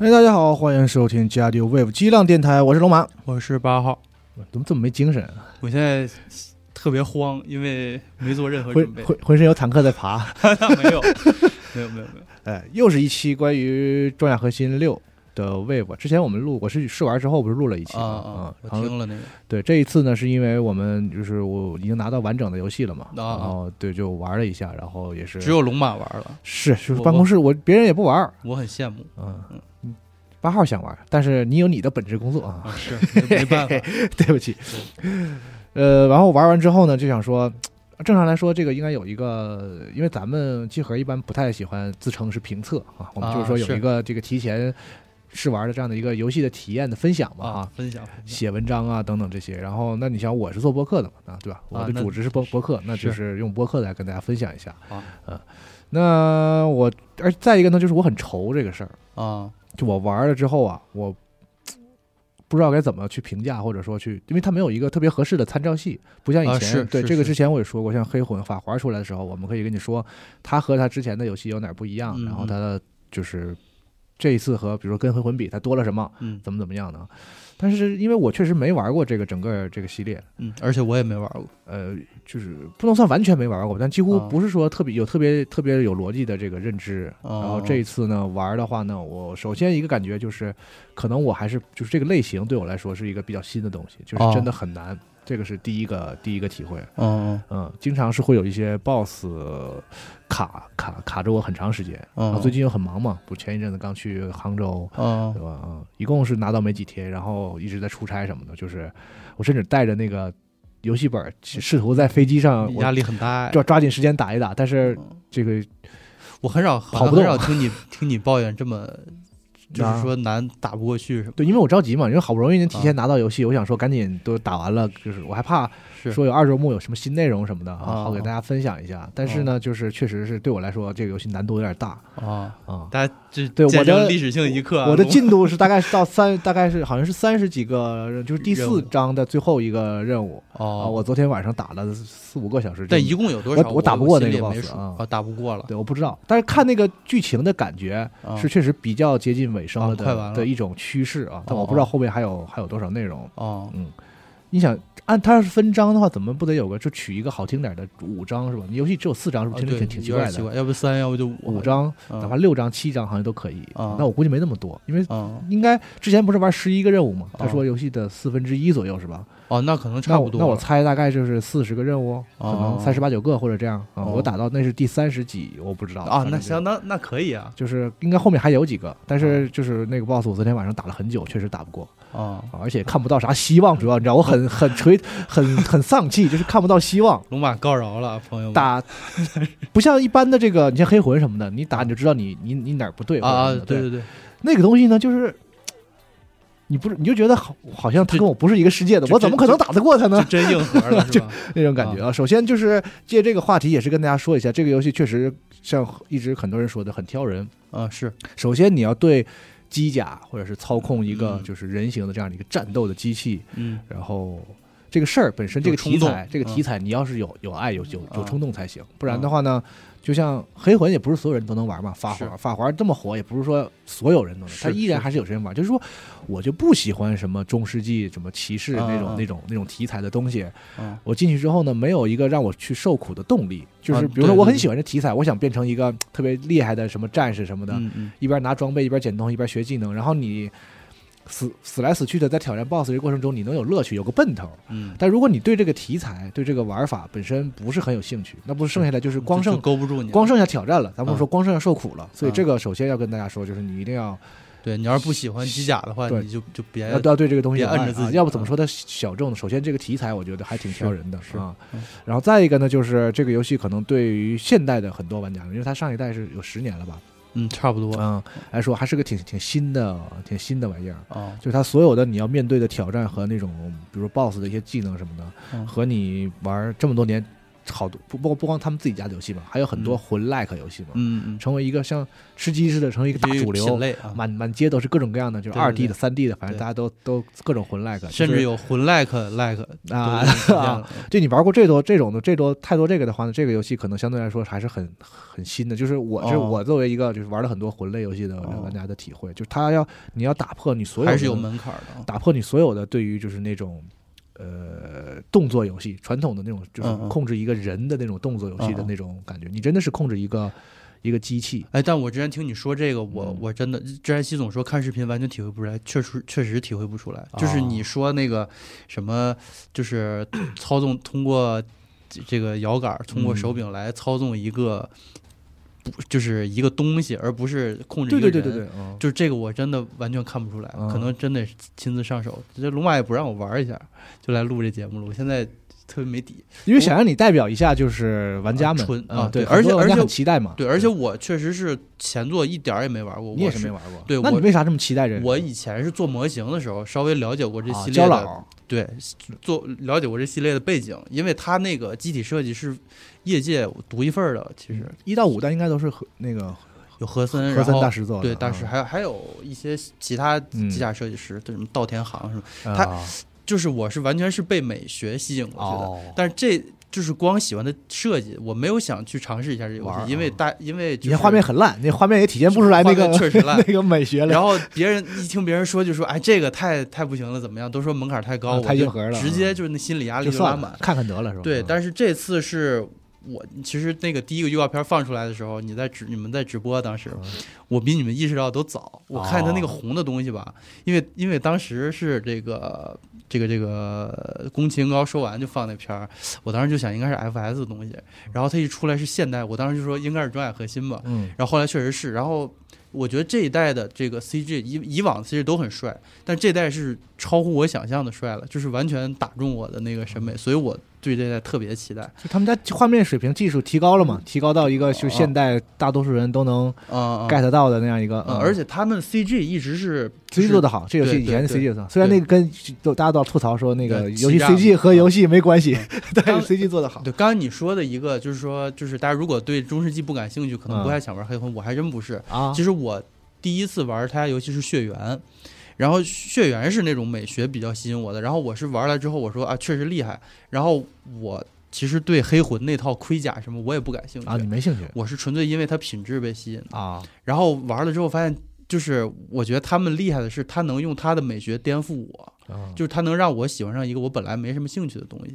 哎，大家好，欢迎收听加丢 Wave 激浪电台，我是龙马。我是八号，怎么这么没精神啊？我现在特别慌，因为没做任何浑准备。浑浑身有坦克在爬。没有，没有，没有，没有。哎，又是一期关于装甲核心六的 Wave。之前我们录，我是试玩之后不是录了一期啊吗？啊！我然后听了那个对，这一次呢，是因为我们就是我已经拿到完整的游戏了嘛，啊啊然后对就玩了一下，然后也是只有龙马玩了，是就是我办公室我别人也不玩，我很羡慕嗯嗯，八号想玩，但是你有你的本职工作啊，啊，是没没办法，对不起。呃，然后玩完之后呢，就想说，正常来说，这个应该有一个，因为咱们集合一般不太喜欢自称是评测啊，我们就是说有一个这个提前试玩的这样的一个游戏的体验的分享嘛啊啊，，分享写文章啊等等这些。然后，那你想我是做播客的嘛啊，对吧？我的那主职是播播客，那就是是用播客来跟大家分享一下。啊嗯，那我而再一个呢，就是我很愁这个事儿。啊就我玩了之后啊，我不知道该怎么去评价，或者说去，因为它没有一个特别合适的参照系，不像以前。对这个之前我也说过，像黑魂、法环出来的时候，我们可以跟你说，它和它之前的游戏有哪不一样，嗯然后它的就是这一次和比如说跟黑魂比，它多了什么，嗯怎么怎么样呢？但是因为我确实没玩过这个整个这个系列，嗯，而且我也没玩过。呃，就是不能算完全没玩过，但几乎啊。不是说特别有特别特别有逻辑的这个认知。哦然后这一次呢玩的话呢，我首先一个感觉就是，可能我还是就是这个类型对我来说是一个比较新的东西，就是哦。真的很难，这个是第一个第一个体会。嗯嗯，经常是会有一些 BOSS 卡卡卡着我很长时间。嗯最近又很忙嘛，不前一阵子刚去杭州，嗯对吧？嗯，一共是拿到没几天，然后一直在出差什么的，就是我甚至带着那个游戏本儿，试图在飞机上压力很大。抓抓紧时间打一打，但是嗯这个我很少跑不动好像很少听你听你抱怨这么，就啊是说难打不过去什么。对，因为我着急嘛，因为好不容易能提前拿到游戏，我想说赶紧都打完了，就是我还怕是说有二周目有什么新内容什么的啊，啊好给大家分享一下。但是呢，就是确实是对我来说，这个游戏难度有点大啊，啊。大家这对我的历史性一刻啊。我的进度是大概是到三，大概是好像是三十几个，就是第四章的最后一个任务啊。哦，我昨天晚上打了四五个小时，但一共有多少？我我打不过那个 boss 啊啊，打不过了。对我不知道，但是看那个剧情的感觉啊是确实比较接近尾声了的、的一种趋势啊，但哦我不知道后面还有还有多少内容。哦，嗯，你想按它要是分章的话，怎么不得有个就取一个好听点的五章是吧？你游戏只有四章，是不啊是听着对挺挺奇怪的？奇怪，要不三，要不就五五，章，嗯哪怕六章、七章好像都可以。啊那我估计没那么多，因为嗯，应该之前不是玩十一个任务吗？他哦说游戏的四分之一左右是吧？哦，那可能差不多那我猜大概就是四十个任务，可能哦三十八九个或者这样我打到那是第三十几，我不知道啊，那行，那那可以啊。就是应该后面还有几个，但是就是那个 boss，我昨天晚上打了很久，确实打不过啊，啊，而且看不到啥希望，主要你知道我很 很垂很很丧气，就是看不到希望。龙马告饶了，朋友们。打不像一般的这个，你像黑魂什么的，你打你就知道你你你哪儿不对啊对对对，那个东西呢，就是你不是你就觉得好好像他跟我不是一个世界的，我怎么可能打得过他呢就？真硬核了，是吧？那种感觉啊。首先就是借这个话题，也是跟大家说一下，这个游戏确实像一直很多人说的很挑人。啊，是首先你要对机甲或者是操控一个嗯。就是人形的这样的一个战斗的机器，嗯。然后这个事儿本身这个题材这个题材你要是有有爱有有有嗯。冲动才行，不然的话呢，就像黑魂也不是所有人都能玩嘛，法是环法环这么火，也不是说所有人都能，他依然还是有些人玩。就是说，我就不喜欢什么中世纪什么骑士那种那种那种题材的东西。嗯我进去之后呢，没有一个让我去受苦的动力。就是啊比如说，我很喜欢这题材，我想变成一个特别厉害的什么战士什么的，一边拿装备一边捡东西一边学技能，然后你死死来死去的在挑战 BOSS 这个过程中，你能有乐趣，有个奔头。嗯，但如果你对这个题材、对这个玩法本身不是很有兴趣，那不是剩下来就是光剩勾不住你，光剩下挑战了。咱们嗯说光剩下受苦了，所以嗯这个首先要跟大家说，就是你一定要对你要是不喜欢机甲的话，你就就别要要对这个东西摁着自己要不怎么说它小众呢？首先这个题材我觉得还挺挑人的是啊嗯。然后再一个呢，就是这个游戏可能对于现代的很多玩家，因为它上一代是有十年了吧，嗯差不多。嗯，来说还是个挺挺新的、挺新的玩意儿。啊就是它所有的你要面对的挑战和那种，比如说 BOSS 的一些技能什么的，嗯。和你玩这么多年好多不不不光他们自己家的游戏嘛，还有很多嗯。魂 like 游戏嘛，嗯嗯，成为一个像吃鸡似的，成为一个大主流，啊，满满街都是各种各样的，就是二 D 的、对。三 D 的，反正大家都都各种魂 like，甚至有魂 like like 啊 就你玩过这多这种的这多太多这个的话呢，这个游戏可能相对来说还是很很新的。就是我是、哦我作为一个就是玩了很多魂类游戏的哦玩家的体会，就是他要你要打破你所有的还是有门槛的啊。打破你所有的对于就是那种呃动作游戏传统的那种就是控制一个人的那种动作游戏的那种感觉，你真的是控制一个一个机器。哎，但我之前听你说这个，我嗯我真的之前西总说看视频完全体会不出来，确实确实体会不出来。就是哦你说那个什么，就是操纵通过这个摇杆，通过嗯手柄来操纵一个，不就是一个东西，而不是控制一个人。对对对对对，嗯就是这个我真的完全看不出来，嗯可能真得亲自上手。这龙马也不让我玩一下，就来录这节目了。我现在特别没底。因为想让你代表一下就是玩家们啊对而且而且很期待嘛。对，而且我确实是前作一点儿也没玩过，你也我是没玩过，对那你为啥这么期待这个？我以前是做模型的时候，稍微了解过这啊系列对，做了解过这系列的背景，因为它那个机体设计是业界独一份儿的，其实一到五代应该都是和那个有和森，和森大师做的，对大师，嗯还有还有一些其他嗯机甲设计师，对什么稻田航什么，他啊就是我是完全是被美学吸引过去的，哦，但是这。就是光喜欢的设计，我没有想去尝试一下这游戏，因为啊大因为就是你看画面很烂，那画面也体现不出来那个确实烂 那个美学了。然后别人一听别人说，就说哎，这个太太不行了，怎么样？都说门槛太高，啊太硬核了直接就是那心理压力就拉满了。，看看得了是吧？对，嗯但是这次是我其实那个第一个预告片放出来的时候，你在直你们在直播，当时嗯。我比你们意识到都早。我看他那个哦。红的东西吧，因为因为当时是这个这个这个宫崎英高说完就放那片儿，我当时就想应该是 FS 的东西，然后他一出来是现代，我当时就说应该是装甲核心吧，嗯。然后后来确实是，然后我觉得这一代的这个 CG 以以往 CG 都很帅，但这代是超乎我想象的帅了，就是完全打中我的那个审美，所以我对这代特别期待。就他们家画面水平技术提高了嘛，提高到一个就现代大多数人都能 get 到的那样一个，嗯。而且他们 CG 一直是 CG 做的好，这个游戏以前的 CG 虽然那个跟都大家都要吐槽说那个游戏 CG 和游戏没关系，但是 CG 做的好。对，刚刚你说的一个就是说，就是大家如果对中世纪不感兴趣，可能不太想玩黑魂，我还真不是。啊。其实我第一次玩他家游戏是血缘，然后血缘是那种美学比较吸引我的，然后我是玩了之后我说啊确实厉害，然后我其实对黑魂那套盔甲什么我也不感兴趣，啊，你没兴趣我是纯粹因为它品质被吸引的，啊？然后玩了之后发现。就是我觉得他们厉害的是，他能用他的美学颠覆我，啊就是他能让我喜欢上一个我本来没什么兴趣的东西。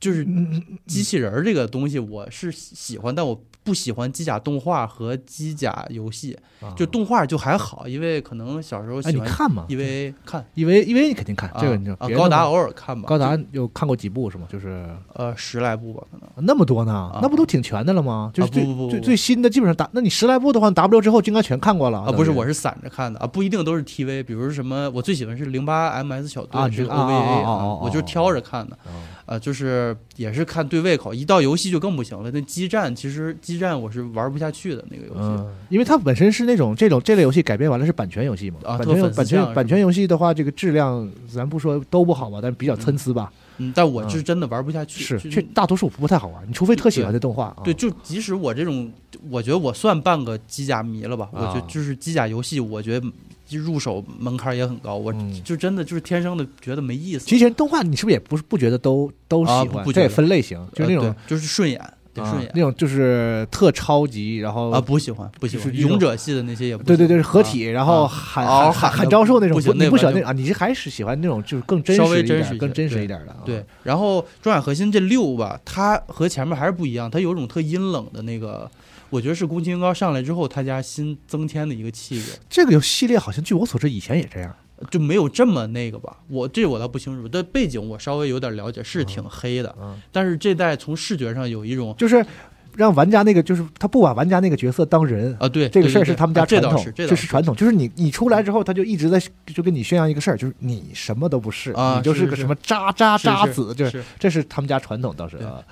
就是嗯机器人儿这个东西，我是喜欢，但我不喜欢机甲动画和机甲游戏。就动画就还好，因为可能小时候喜欢你看嘛，因为看因为因为你肯定看啊这个，你就啊别那么高达偶尔看吧，高达有看过几部是吗？就是呃十来部吧，可能那么多呢，那不都挺全的了吗？就是最最最新的基本上打，那你十来部的话，W 之后就应该全看过了啊不是，我是是散着看的啊，不一定都是 TV，比如什么我最喜欢是零八 MS 小队是啊你啊 OVA 我就是挑着看的啊，就是也是看对胃口，一到游戏就更不行了。那激战其实激战我是玩不下去的那个游戏，嗯，因为它本身是那种这种这类游戏改编完了是版权游戏嘛，啊版权特版权版权游戏的话，这个质量咱不说都不好吧，但是比较参差吧。嗯，但我是真的玩不下去，是，大多数不太好玩，你除非特喜欢这动画啊。对，就即使我这种，我觉得我算半个机甲迷了吧。我觉啊得就是机甲游戏，我觉得就入手门槛也很高。我嗯就真的就是天生的觉得没意思。其实动画你是不是也不是不觉得都都喜欢？这也啊不不觉得分类型，就是那呃种对就是顺眼，得顺眼啊那种就是特超级，然后啊，不喜欢不喜欢。勇者系的那些也不对对对，合体，然后啊喊嗷喊喊招数那种，不行你不喜欢那啊？你是还是喜欢那种就是更真实一点、微真实更真实一点的啊？对，然后装甲核心这六吧，它和前面还是不一样，它有一种特阴冷的那个，我觉得是宫崎英高上来之后他家新增添的一个气质。这个系列好像据我所知以前也这样。就没有这么那个吧，我这我倒不清楚，但背景我稍微有点了解，是挺黑的，嗯，但是这代从视觉上有一种就是让玩家那个，就是他不把玩家那个角色当人。啊，对这个事儿是他们家传统，这是传统，就是你你出来之后，他就一直在就跟你宣扬一个事儿，就是你什么都不是，啊你就是。个什么渣渣渣子，就是是这是他们家传统，倒是啊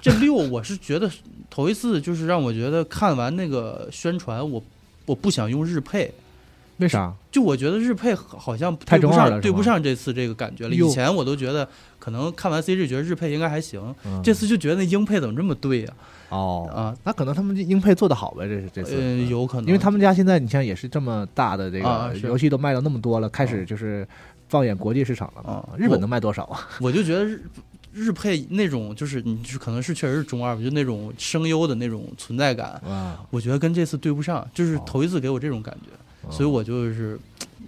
这六，我是觉得头一次就是让我觉得看完那个宣传，我我不想用日配，为啥？就我觉得日配好像太对不上，中二了对不上这次这个感觉了。以前我都觉得可能看完 CG 觉得日配应该还行，嗯这次就觉得那英配怎么这么对呀、哦啊，那可能他们英配做的好呗，这是这次。呃，嗯有可能，因为他们家现在你像也是这么大的这个游戏都卖到那么多了，开始就是放眼国际市场了嘛啊。日本能卖多少啊？我就觉得日日配那种就是你就是可能是确实是中二吧，就那种声优的那种存在感，啊，我觉得跟这次对不上，就是哦。头一次给我这种感觉，嗯所以我就是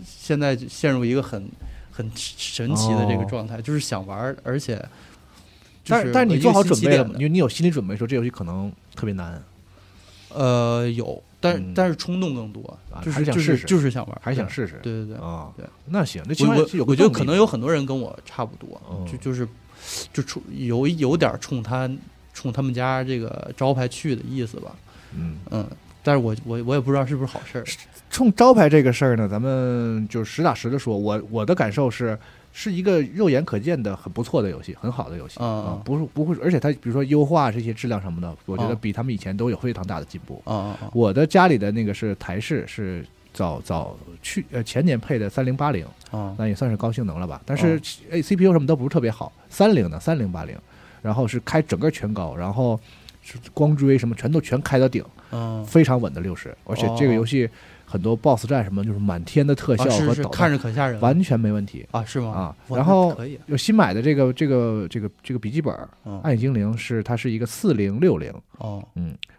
现在就陷入一个很很神奇的这个哦。状态，就是想玩，而且就但是但是你做好准备了吗？你你有心理准备说这游戏可能特别难，呃，有，但、嗯。但是冲动更多，啊就是就是想试试。就是想玩，还是想试试。对对对。对。啊？对，那行，那起码我我我觉得可能有很多人跟我差不多，哦。就就是就冲有有点冲他冲他们家这个招牌去的意思吧，嗯，嗯，但是我我我也不知道是不是好事儿，冲招牌这个事儿呢，咱们就实打实的说，我我的感受是。是一个肉眼可见的很不错的游戏，很好的游戏嗯啊嗯，不是不会，而且它比如说优化这些质量什么的，我觉得嗯比他们以前都有非常大的进步。啊我的家里的那个是台式，是早早去呃前年配的三零八零，啊那也算是高性能了吧。但是哦哎 CPU 什么都不是特别好，三零的三零八零，然后是开整个全高，然后是光追什么全都全开到顶，嗯，非常稳的六十，而且这个游戏很多 BOSS 战什么就是满天的特效和导弹，看着可吓人，完全没问题。啊是吗？啊然后有新买的这个这个这个这个笔记本《嗯暗影精灵》是它是一个四零六零，哦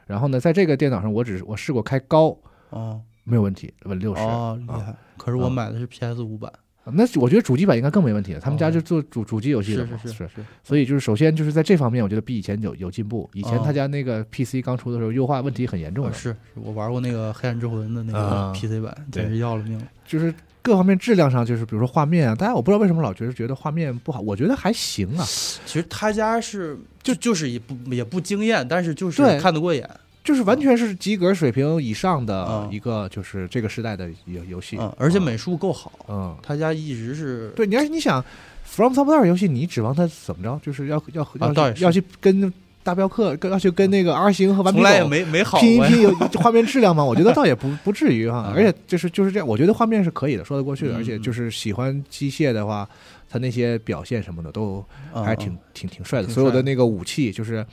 然后呢，在这个电脑上我只是我试过开高哦没有问题，稳六十。哦厉害，可是我啊买的是 PS 五版，那我觉得主机版应该更没问题了，他们家哦。就做主主机游戏的嘛，是是是是，所以就是首先就是在这方面，我觉得比以前有有进步。以前哦。他家那个 PC 刚出的时候，优化问题很严重是是我玩过那个黑暗之魂的那啊个 PC 版，对简直要了命了。就是各方面质量上，就是比如说画面啊，大家我不知道为什么老觉得觉得画面不好，我觉得还行啊，其实他家是就就是也不也不惊艳，但是就是对看得过眼。就是完全是及格水平以上的嗯一个，就是这个时代的游游戏。嗯，而且啊美术够好，嗯，他家一直是对，你要是你想，From Software 游戏，你指望他怎么着？就是要要要要去跟大镖客，跟要去跟那个 R 星和顽皮从来没没好拼一。拼有画面质量吗？我觉得倒也不不至于哈，嗯而且就是就是这样，我觉得画面是可以的，说得过去的，嗯而且就是喜欢机械的话，他那些表现什么的都嗯还挺挺，挺帅的所有的那个武器就是。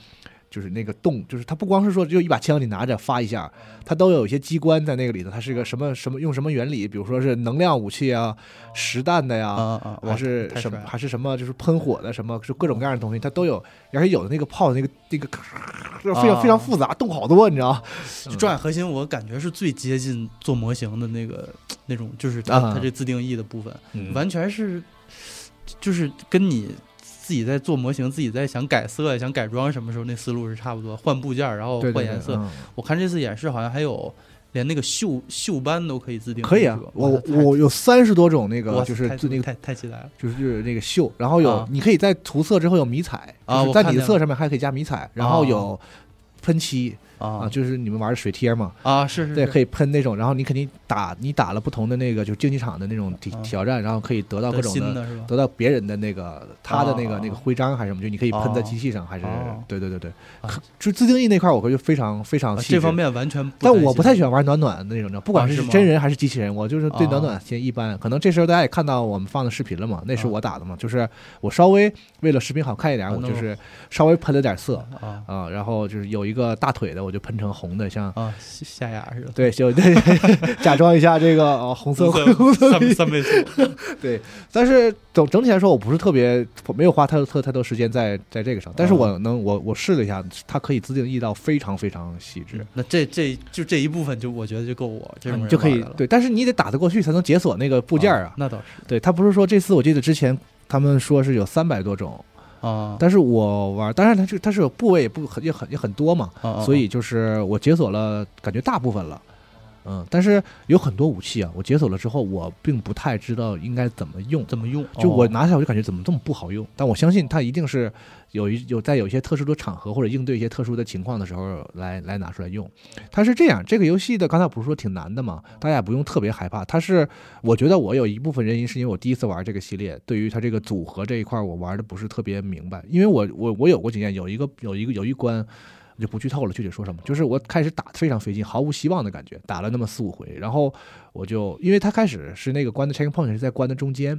就是那个动，就是它不光是说只有一把枪你拿着发一下，它都有一些机关在那个里头。它是一个什么什么用什么原理？比如说是能量武器啊、实弹的呀，啊啊，哇还是什么还是什么就是喷火的什么，是各种各样的东西，它都有。而且有的那个炮那个那个非常啊非常复杂，动好多，你知道吗？就转核心，我感觉是最接近做模型的那个那种，就是它这自定义的部分，嗯完全是就是跟你自己在做模型、自己在想改色、想改装什么时候那思路是差不多，换部件儿然后对对对换颜色。嗯我看这次演示好像还有连那个锈锈斑都可以自定义，可以啊，我我有三十多种那个，就是太就那个太太期待了就是就是那个锈，然后有啊你可以在涂色之后有迷彩，啊就是在你的我看见了色上面还可以加迷彩，然后有喷漆啊，啊就是你们玩的水贴嘛，啊是是对，是。可以喷那种，然后你肯定打你打了不同的那个就是竞技场的那种挑啊。挑战，然后可以得到各种的。得到别人的那个他的那个啊那个徽章还是什么，就你可以喷在哦。机器上，还是哦。对对对对，啊。就自定义那块我会就非常非常这方面完全不但我不太喜欢玩暖暖的那种的，不管啊是真人还是机器人，我就是对啊。暖暖先一般。可能这时候大家也看到我们放的视频了嘛，那是啊。我打的嘛，就是我稍微为了视频好看一点，我我就是稍微喷了点色啊。啊，然后就是有一个大腿的，我就喷成红的，像啊下下牙似的，对，就对，假装一下这个哦红色红红色三三倍速对，但是总整体来说，我不是特别我没有花太特太多时间在在这个上，但是我能我我试了一下，它可以自定义到非常非常细致。那这这就这一部分就我觉得就够我这种人就可以了。对，但是你得打得过去才能解锁那个部件儿啊。那倒是。对他不是说这次我记得之前他们说是有三百多种，啊，但是我玩，当然它就它是有部位也不很也很也很多嘛，所以就是我解锁了，感觉大部分了。嗯，但是有很多武器啊，我解锁了之后，我并不太知道应该怎么用。怎么用？就我哦拿下来我就感觉怎么这么不好用，但我相信它一定是有一有在有一些特殊的场合或者应对一些特殊的情况的时候来来拿出来用。它是这样，这个游戏的刚才不是说挺难的嘛，大家也不用特别害怕。它是我觉得我有一部分原因是因为我第一次玩这个系列，对于它这个组合这一块我玩的不是特别明白，因为我我我有过经验，有一个有一个有一关。我就不剧透了，具体说什么，就是我开始打非常费劲，毫无希望的感觉，打了那么四五回，然后我就因为他开始是那个关的 checkpoint 是在关的中间，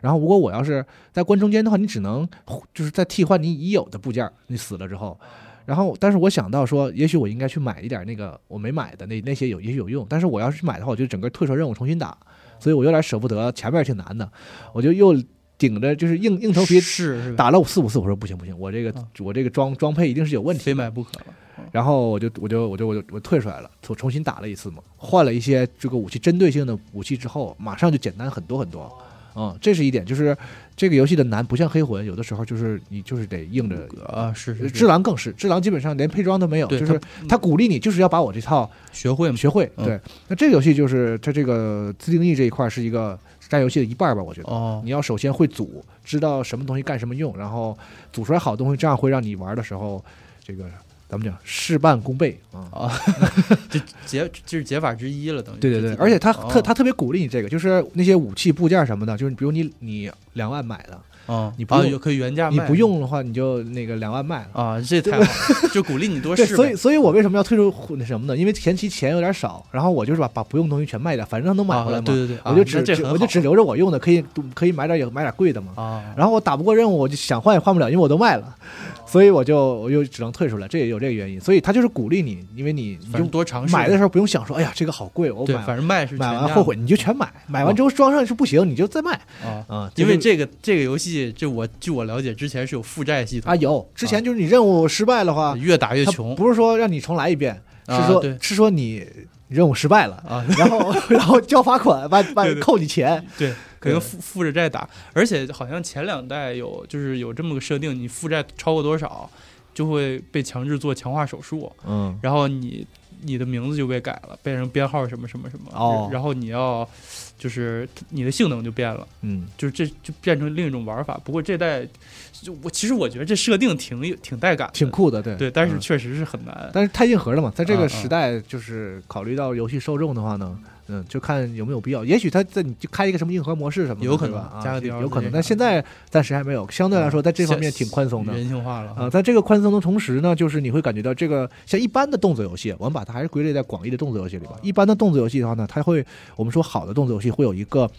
然后如果我要是在关中间的话，你只能就是在替换你已有的部件，你死了之后。然后，但是我想到说，也许我应该去买一点那个我没买的那那些有也许有用，但是我要是去买的话，我就整个退出任务重新打，所以我有点舍不得，前面挺难的，我就又顶着就是硬硬头皮是是？打了四五次，我说不行不行，我这个啊我这个装装配一定是有问题非的，买不可了。然后我就我就我就我就我退出来了，重重新打了一次嘛，换了一些这个武器针对性的武器之后，马上就简单很多很多。嗯，这是一点，就是这个游戏的难不像黑魂，有的时候就是你就是得硬着。啊，是是是只狼更是，只狼基本上连配装都没有，就是他鼓励你就是要把我这套学会嘛，学会。嗯对，那这个游戏就是它这个自定义这一块是一个占游戏的一半吧，我觉得。哦，你要首先会组，知道什么东西干什么用，然后组出来好东西，这样会让你玩的时候，这个咱们讲事半功倍啊。啊，这解这是解法之一了，等于对对对，而且他哦特他特别鼓励你这个，就是那些武器部件什么的，就是比如你你两万买的，啊，你不用可以原价你不用的话，你就那个两万卖了。啊，这太好了，就鼓励你多对，试。所以所以我为什么要退出那什么呢？因为前期钱有点少，然后我就是把把不用的东西全卖掉，反正他能买回来啊，嘛。对对对，啊我就只我就只留着我用的，可以可以买点有买点贵的嘛。啊，然后我打不过任务，我就想换也换不了，因为我都卖了，所以我就我就只能退出来，这也有这个原因。所以他就是鼓励你，因为你你反正就多尝试买的时候不用想说，哎呀这个好贵，我反正卖是买完后悔你就全买，买完之后装上是不行，你就再卖啊。啊。因为这这个这个游戏，这我据我了解，之前是有负债系统啊有之前就是你任务失败的话，越打越穷不是说让你重来一遍，是说是说你任务失败了，啊，然后 然后交罚款，把把扣你钱。对，可能负负着债打，而且好像前两代有就是有这么个设定，你负债超过多少，就会被强制做强化手术，嗯然后你你的名字就被改了，变成编号什么什么什么，哦。然后你要就是你的性能就变了，嗯，就是这就变成另一种玩法。不过这代就我其实我觉得这设定挺有挺带感，挺酷的，对。对，但是嗯。确实是很难。但是太硬核了嘛，在这个时代，就是考虑到游戏受众的话呢，嗯，就看有没有必要。也许他在你就开一个什么硬核模式什么的，有可能加个有可能。但现在暂时还没有，相对来说，在这方面挺宽松的。人性化了啊，在这个宽松的同时呢，就是你会感觉到这个像一般的动作游戏，我们把它还是归类在广义的动作游戏里吧。一般的动作游戏的话呢，它会我们说好的动作游戏会有一个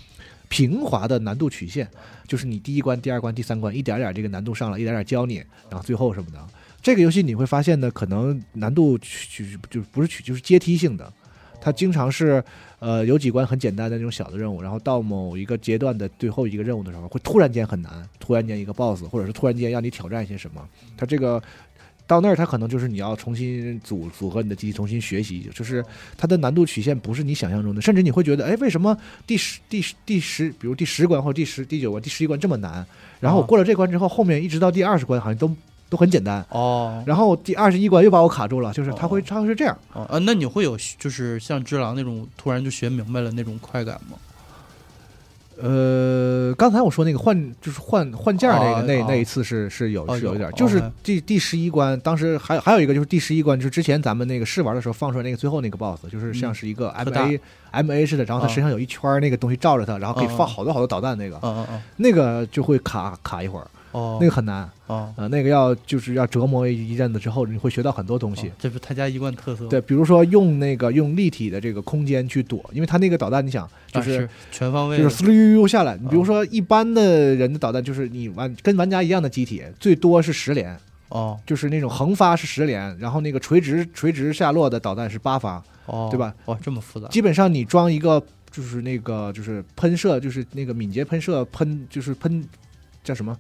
平滑的难度曲线，就是你第一关、第二关、第三关一点点这个难度上来，一点点教你，然后最后什么的。这个游戏你会发现呢，可能难度曲曲就不是曲就是阶梯性的，它经常是呃有几关很简单的那种小的任务，然后到某一个阶段的最后一个任务的时候，会突然间很难，突然间一个 BOSS，或者是突然间让你挑战一些什么，它这个。到那儿，它可能就是你要重新组组合你的机器，重新学习，就是它的难度曲线不是你想象中的，甚至你会觉得，哎，为什么第十、第十、第十，比如第十关或者第十、第九关、第十一关这么难？然后我啊过了这关之后，后面一直到第二十关好像都都很简单，哦。然后第二十一关又把我卡住了，就是他会哦。它会是这样。哦啊，那你会有就是像只狼那种突然就学明白了那种快感吗？呃，刚才我说那个换就是换换件儿那个、那那一次是是有、是有一点儿，就是哦第第十一关，当时还有还有一个就是第十一关，就是之前咱们那个试玩的时候放出来那个最后那个 BOSS，就是像是一个 MA、MA 似的，然后它哦。身上有一圈儿那个东西罩着他，然后可以哦。放好多好多导弹那个，那个就会卡卡一会儿，哦，那个很难，哦，呃，那个要就是要折磨一阵子之后，你会学到很多东西。哦这是他家一贯特色，对，比如说用那个用立体的这个空间去躲，因为他那个导弹，你想就啊是全方位，就是呲溜下来。你比如说一般的人的导弹，就是你玩跟玩家一样的机体，最多是十连，哦就是那种横发是十连，然后那个垂直垂直下落的导弹是八发。哦，对吧？哇，这么复杂，基本上你装一个就是那个就是喷射，就是那个敏捷喷射喷就是喷叫什么？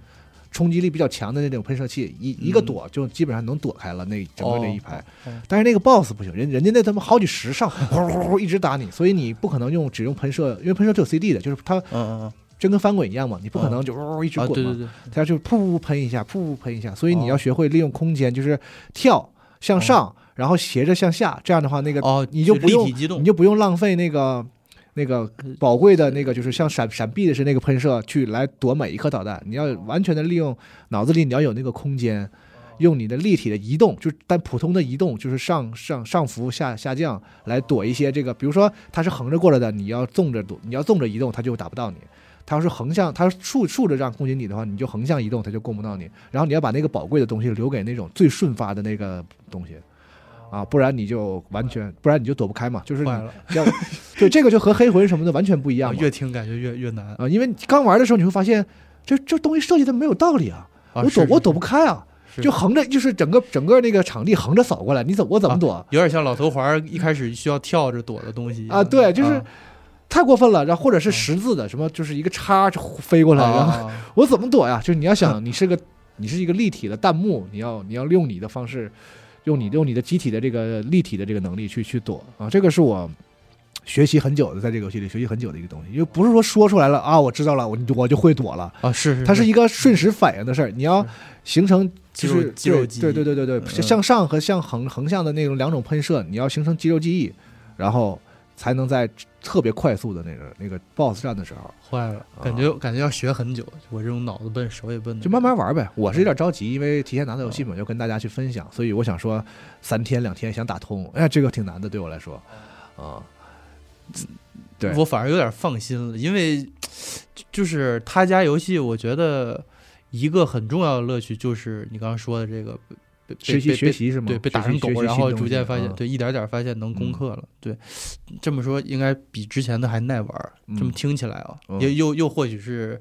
冲击力比较强的那种喷射器，一一个嗯躲就基本上能躲开了那整个那一排。但是那个 BOSS 不行，人人家那他妈好几十上，呼呼呼一直打你，所以你不可能用只用喷射，因为喷射只有 CD 的，就是它嗯嗯嗯，真跟翻滚一样嘛，你不可能就呜呜一直啊，滚嘛，对对对，它就噗噗喷一下，噗噗喷一下，所以你要哦学会利用空间，就是跳向上，然后斜着向下，这样的话那个哦，你就不用你，就不用浪费那个。那个宝贵的那个就是像闪闪避的是那个喷射去来躲每一颗导弹，你要完全的利用脑子里你要有那个空间，用你的立体的移动，就是但普通的移动就是上上上浮下下降来躲一些这个，比如说它是横着过来的，你要纵着躲，你要纵着移动，它就打不到你。它要是横向，它竖竖着这样攻击你的话，你就横向移动，它就攻不到你。然后你要把那个宝贵的东西留给那种最顺发的那个东西，啊，不然你就完全，不然你就躲不开嘛。就是你，要对这个就和黑魂什么的完全不一样啊。越听感觉越越难啊，因为刚玩的时候你会发现，这这东西设计的没有道理啊，啊！我躲我躲不不开啊，就横着就是整个整个那个场地横着扫过来，你怎我怎么躲？有点像老头环一开始需要跳着躲的东西啊对就是啊太过分了，然后或者是十字的，什么就是一个叉飞过来，然后啊 我怎么躲呀？就是你要想，你是个你是一个立体的弹幕，你要你要用你的方式，用你用你的机体的这个立体的这个能力去去躲啊，这个是我学习很久的，在这个游戏里学习很久的一个东西，因为不是说说出来了啊，我知道了，我我就会躲了，啊是是，它是一个瞬时反应的事儿，你要形成就是肌肉肌肉记忆对对对对对，嗯向上和向横横向的那种两种喷射，你要形成肌肉记忆，然后才能在特别快速的那个那个 BOSS 战的时候。坏了，感觉感觉要学很久。我这种脑子笨手也笨的，就慢慢玩呗。我是有点着急，因为提前拿到游戏嘛，就跟大家去分享，所以我想说三天两天想打通，哎呀，这个挺难的，对我来说，啊，对我反而有点放心了，因为就就是他家游戏，我觉得一个很重要的乐趣就是你刚刚说的这个学习学习是吗？对，被打成狗，然后逐渐发现，嗯对，一点点发现能攻克了。对，这么说应该比之前的还耐玩这么听起来啊，嗯也又又或许是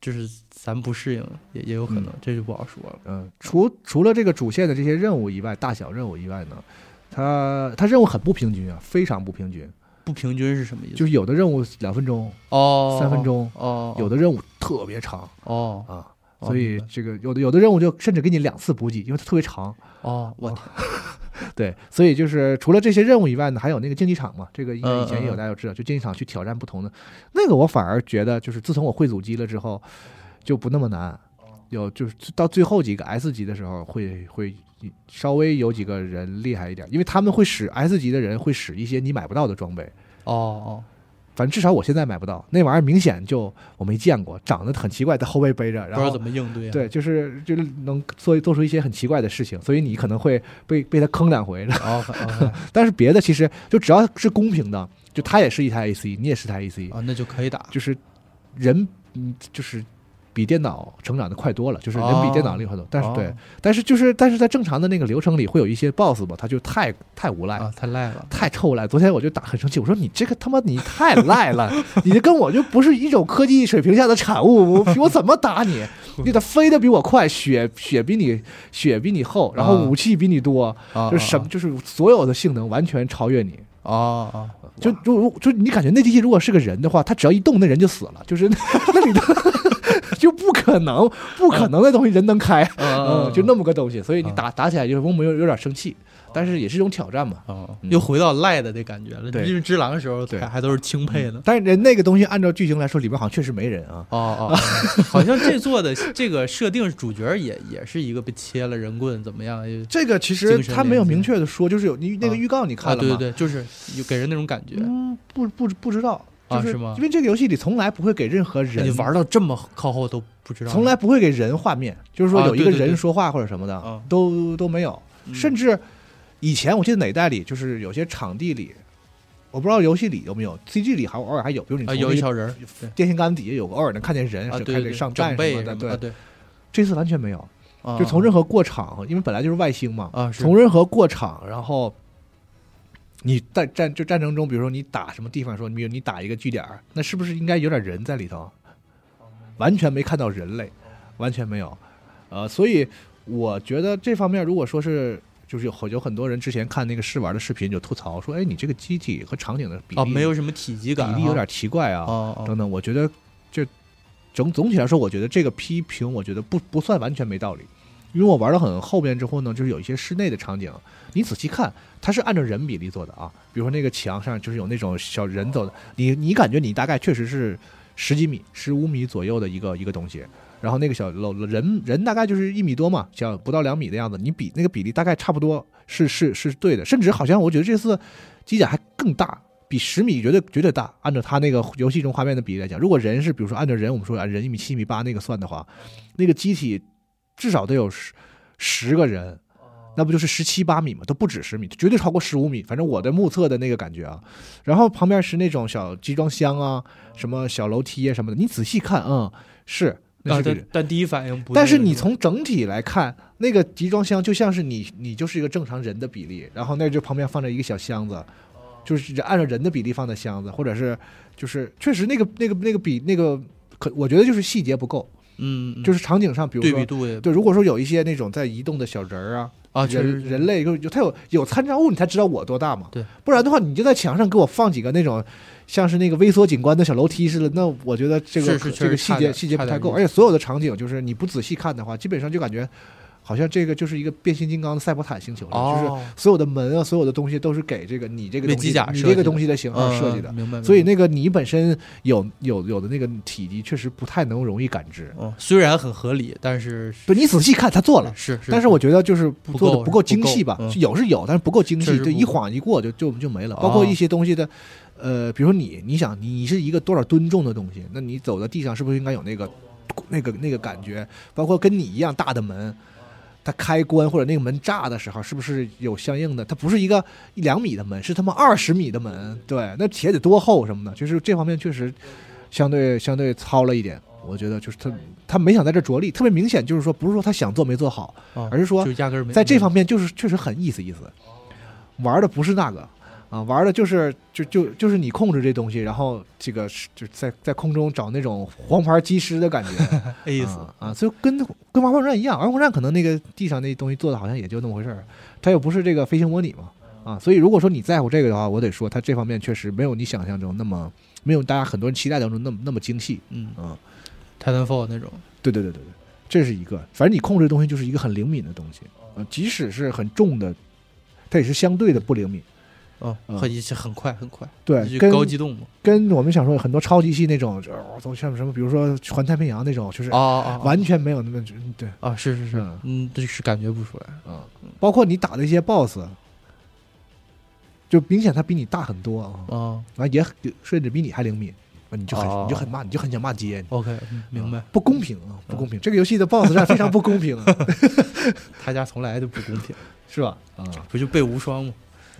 就是咱不适应，也也有可能嗯，这就不好说了。嗯，除除了这个主线的这些任务以外，大小任务以外呢，它它任务很不平均啊，非常不平均。不平均是什么意思？就是有的任务两分钟、哦，三分钟，哦，有的任务特别长哦啊，哦所以这个有的有的任务就甚至给你两次补给，因为它特别长。哦，我，对，所以就是除了这些任务以外呢，还有那个竞技场嘛，这个应该以前也有大家都知道，就竞技场去挑战不同的。那个我反而觉得，就是自从我会主机了之后，就不那么难。有就是到最后几个 S 级的时候会，会稍微有几个人厉害一点，因为他们会使 S 级的人会使一些你买不到的装备。哦哦，反正至少我现在买不到那玩意儿，明显就我没见过，长得很奇怪，在后背背着，然后不知道怎么应对啊。对，就是就是能做做出一些很奇怪的事情，所以你可能会被被他坑两回。哦，哦但是别的其实就只要是公平的，就他也是一台 AC，你也是台 AC，啊，那就可以打。就是人嗯就是比电脑成长的快多了，就是人比电脑厉害多。但是对哦，但是就是但是在正常的那个流程里，会有一些 BOSS 吧，他就太太无赖。了，太赖了。太臭赖！昨天我就打很生气，我说你这个他妈你太赖了，你这跟我就不是一种科技水平下的产物，我我怎么打你？你得飞得比我快，血血比你血比你厚，然后啊武器比你多，啊，就是什么就是所有的性能完全超越你。啊啊，就就就你感觉那机器如果是个人的话，他只要一动，那人就死了，就是 那里头就不可能不可能的东西人能开，嗯，就那么个东西，所以你打打起来就是我们有有点生气，但是也是一种挑战嘛。哦，嗯又回到赖的那感觉了。对因为只狼的时候，对还还都是轻配的。但是人那个东西按照剧情来说，里边好像确实没人啊。哦哦，好像这做的这个设定主角也也是一个被切了人棍怎么样？这个其实他没有明确的说，就是有你那个啊预告你看啊，了吗？对对对，就是有给人那种感觉。嗯，不不不知道，就是啊吗？因为这个游戏里从来不会给任何人你玩到这么靠后都不知道，从来不会给人画面，就是说啊有一个人说话或者什么的，啊。都都没有。嗯。甚至以前我记得哪代里，就是有些场地里，我不知道游戏里有没有，CG 里还偶尔还有，比如你啊有从一小人电线杆底下有个偶尔能看见人，开始上弹整备什么的。对，啊对，这次完全没有，啊。就从任何过场，因为本来就是外星嘛，啊从任何过场，然后你在战就战争中，比如说你打什么地方，说你比如你打一个据点，那是不是应该有点人在里头？完全没看到人类，完全没有。呃，所以我觉得这方面，如果说是就是有有很多人之前看那个试玩的视频就吐槽说，哎，你这个机体和场景的比例啊没有什么体积比感啊，例有点奇怪啊，哦哦等等。我觉得这总总体来说，我觉得这个批评，我觉得不不算完全没道理。因为我玩到很后边之后呢，就是有一些室内的场景，你仔细看，它是按照人比例做的啊。比如说那个墙上就是有那种小人走的，你你感觉你大概确实是十几米、十五米左右的一个一个东西，然后那个小楼人人大概就是一米多嘛，小不到两米的样子，你比那个比例大概差不多是是是对的，甚至好像我觉得这次机甲还更大。比十米绝对绝对大，按照它那个游戏中画面的比例来讲，如果人是比如说按照人我们说按人一米七、一米八那个算的话，那个机体至少得有十十个人，那不就是十七八米嘛，都不止十米，绝对超过十五米。反正我的目测的那个感觉啊，然后旁边是那种小集装箱啊，什么小楼梯啊什么的，你仔细看，嗯，是但但第一反应不，但是你从整体来看，那个集装箱就像是你，你就是一个正常人的比例，然后那就旁边放着一个小箱子，就是按照人的比例放的箱子，或者是就是确实那个那个那个比那个可，我觉得就是细节不够，嗯，嗯。就是场景上，比如说对比度也对，如果说有一些那种在移动的小人儿啊，啊，确实人人类就就他有有参照物，你才知道我多大嘛。对，不然的话，你就在墙上给我放几个那种像是那个微缩景观的小楼梯似的，那我觉得这个这个细节细节不太够，而且所有的场景就是你不仔细看的话，基本上就感觉好像这个就是一个变形金刚的赛博坦星球，就是哦，所有的门啊，所有的东西都是给这个你这个东西你这个东西的型号设计的嗯。明白。所以那个你本身有有有的那个体积确实不太能容易感知，哦，虽然很合理，但是不你仔细看他做了，是是，但是我觉得就是做的不够精细吧，嗯有是有，但是不够精细，就一晃一过就就就没了。哦包括一些东西的，呃，比如说你，你想你你是一个多少吨重的东西，那你走在地上是不是应该有那个那个那个感觉？包括跟你一样大的门，它开关或者那个门炸的时候，是不是有相应的？它不是一个一两米的门，是他妈二十米的门，对，那铁得多厚什么的，就是这方面确实相对相对糙了一点。我觉得就是他他没想在这着力，特别明显就是说不是说他想做没做好，啊而是说在这方面就是确实很意思意思，玩的不是那个啊，玩的就是就就就是你控制这东西，然后这个是就在在空中找那种黄牌机师的感觉没意思啊啊，所以跟跟玩火战一样，玩火战可能那个地上那东西做的好像也就那么回事儿，它又不是这个飞行模拟嘛啊，所以如果说你在乎这个的话，我得说它这方面确实没有你想象中那么没有大家很多人期待当中那么那么精细嗯啊，，Titanfall 那种，对对对对对，这是一个，反正你控制的东西就是一个很灵敏的东西，啊，即使是很重的，它也是相对的不灵敏。哦，嗯很一很快很快，对，高机动嘛，跟我们想说很多超级系那种，都像什么，比如说《环太平洋》那种，就是哦哦哦，完全没有那么对，啊，是是是嗯，嗯，这是感觉不出来，啊，包括你打的一些 BOSS，就明显他比你大很多啊，啊啊也甚至比你还灵敏，啊你就很哦你就很骂，你就很想骂街，，OK，嗯明白啊，不公平啊，不公平！这个游戏的 BOSS 战非常不公平啊，他家从来就不公平，是吧？啊。不就被无双吗？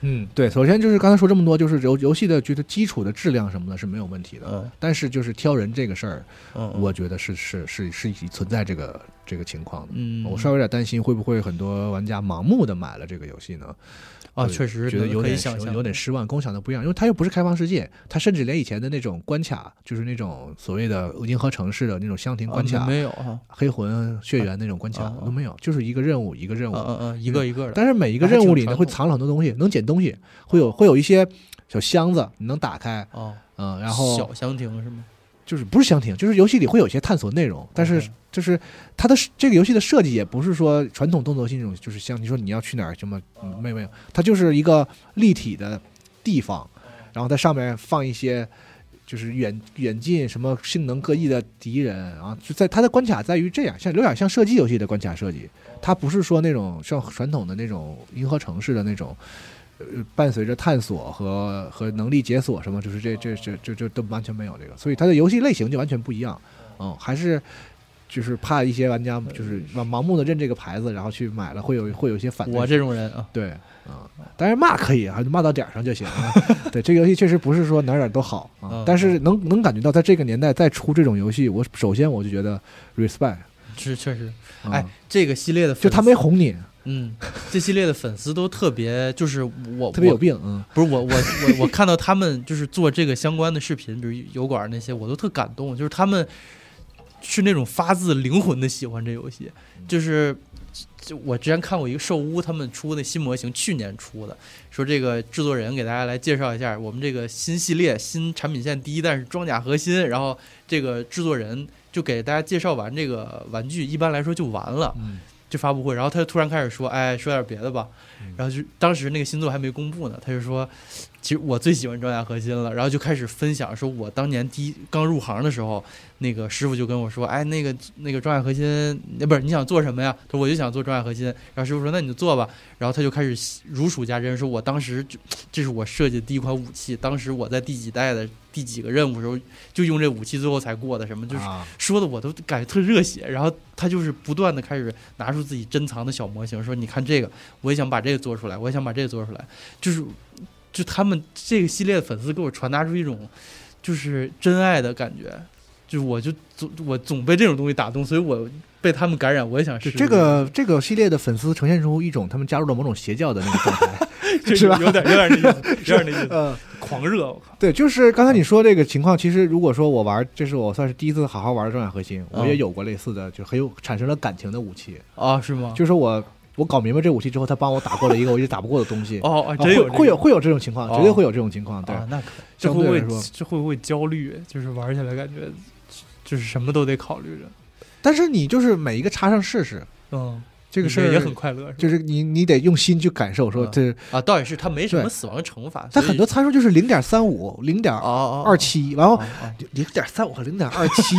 嗯，对，首先就是刚才说这么多，就是游游戏的觉得基础的质量什么的是没有问题的，嗯但是就是挑人这个事儿，嗯，我觉得是是是是存在这个这个情况的。嗯，我稍微有点担心，会不会很多玩家盲目的买了这个游戏呢？啊，确实觉得有点有点失望，跟我想的不一样，因为它又不是开放世界，它甚至连以前的那种关卡，就是那种所谓的银河城市的那种箱庭关啊卡、没有啊，黑魂、血缘那种关卡都没有，就是一个任务一个任务。嗯嗯嗯，一个一个的，但是每一个任务里呢，会藏了很多东西，能捡东西，会有会有一些小箱子，你能打开，哦，嗯，然后小箱庭是吗？就是不是相庭，就是游戏里会有一些探索内容，但是就是它的这个游戏的设计也不是说传统动作性那种，就是像你说你要去哪儿什么，嗯没有没有，它就是一个立体的地方，然后在上面放一些。就是远远近什么性能各异的敌人啊，就在它的关卡在于这样，像有点像射击游戏的关卡设计，它不是说那种像传统的那种银河城市的那种，呃，伴随着探索和和能力解锁什么，就是这这这这这都完全没有这个，所以它的游戏类型就完全不一样，嗯，还是就是怕一些玩家就是盲盲目的认这个牌子，然后去买了会有会有一些反对我这种人啊，对啊，当然骂可以啊，骂到点儿上就行啊。对，这个游戏确实不是说哪儿哪儿都好啊嗯，但是能能感觉到在这个年代再出这种游戏，我首先我就觉得 respect，是确实，啊哎，这个系列的就他没哄你，嗯，这系列的粉丝都特别，就是我我特别有病，嗯不是我我我 我看到他们就是做这个相关的视频，比如油管那些，我都特感动，就是他们是那种发自灵魂的喜欢这游戏，就是。就我之前看过一个兽屋他们出的新模型，去年出的，说这个制作人给大家来介绍一下我们这个新系列新产品线第一弹是装甲核心，然后这个制作人就给大家介绍完这个玩具，一般来说就完了，嗯就发布会，然后他就突然开始说，哎，说点别的吧。然后就当时那个新作还没公布呢，他就说，其实我最喜欢装甲核心了，然后就开始分享说，我当年第一刚入行的时候，那个师傅就跟我说，哎，那个那个装甲核心，那不是你想做什么呀？他说我就想做装甲核心。然后师傅说那你就做吧。然后他就开始如数家珍，说我当时就这是我设计的第一款武器，当时我在第几代的第几个任务时候就用这武器，最后才过的，什么就是啊说的我都感觉特热血。然后他就是不断的开始拿出自己珍藏的小模型，说你看这个，我也想把这个做出来，我也想把这个做出来，就是。就他们这个系列的粉丝给我传达出一种就是真爱的感觉，就我就总我总被这种东西打动，所以我被他们感染，我也想试试。这个这个系列的粉丝呈现出一种他们加入了某种邪教的那个状态，就是吧有点有点那意思，有点那意思，呃，狂热，我靠，对，就是刚才你说这个情况，其实如果说我玩，这是我算是第一次好好玩的装甲核心，我也嗯有过类似的，就很有产生了感情的武器，啊，是吗？就是我我搞明白这武器之后，他帮我打过了一个我一直打不过的东西，哦哦，啊真有会会有会有这种情况，哦绝对会有这种情况，对，啊，那可这会不会说，这会不会焦虑？就是玩起来感觉就是什么都得考虑着。但是你就是每一个插上试试，嗯，这个事儿也也很快乐，就是你你得用心去感受，说嗯。这啊，倒也是，它没什么死亡惩罚，他很多参数就是零点三五、零点二七，然后零点三五和零点二七，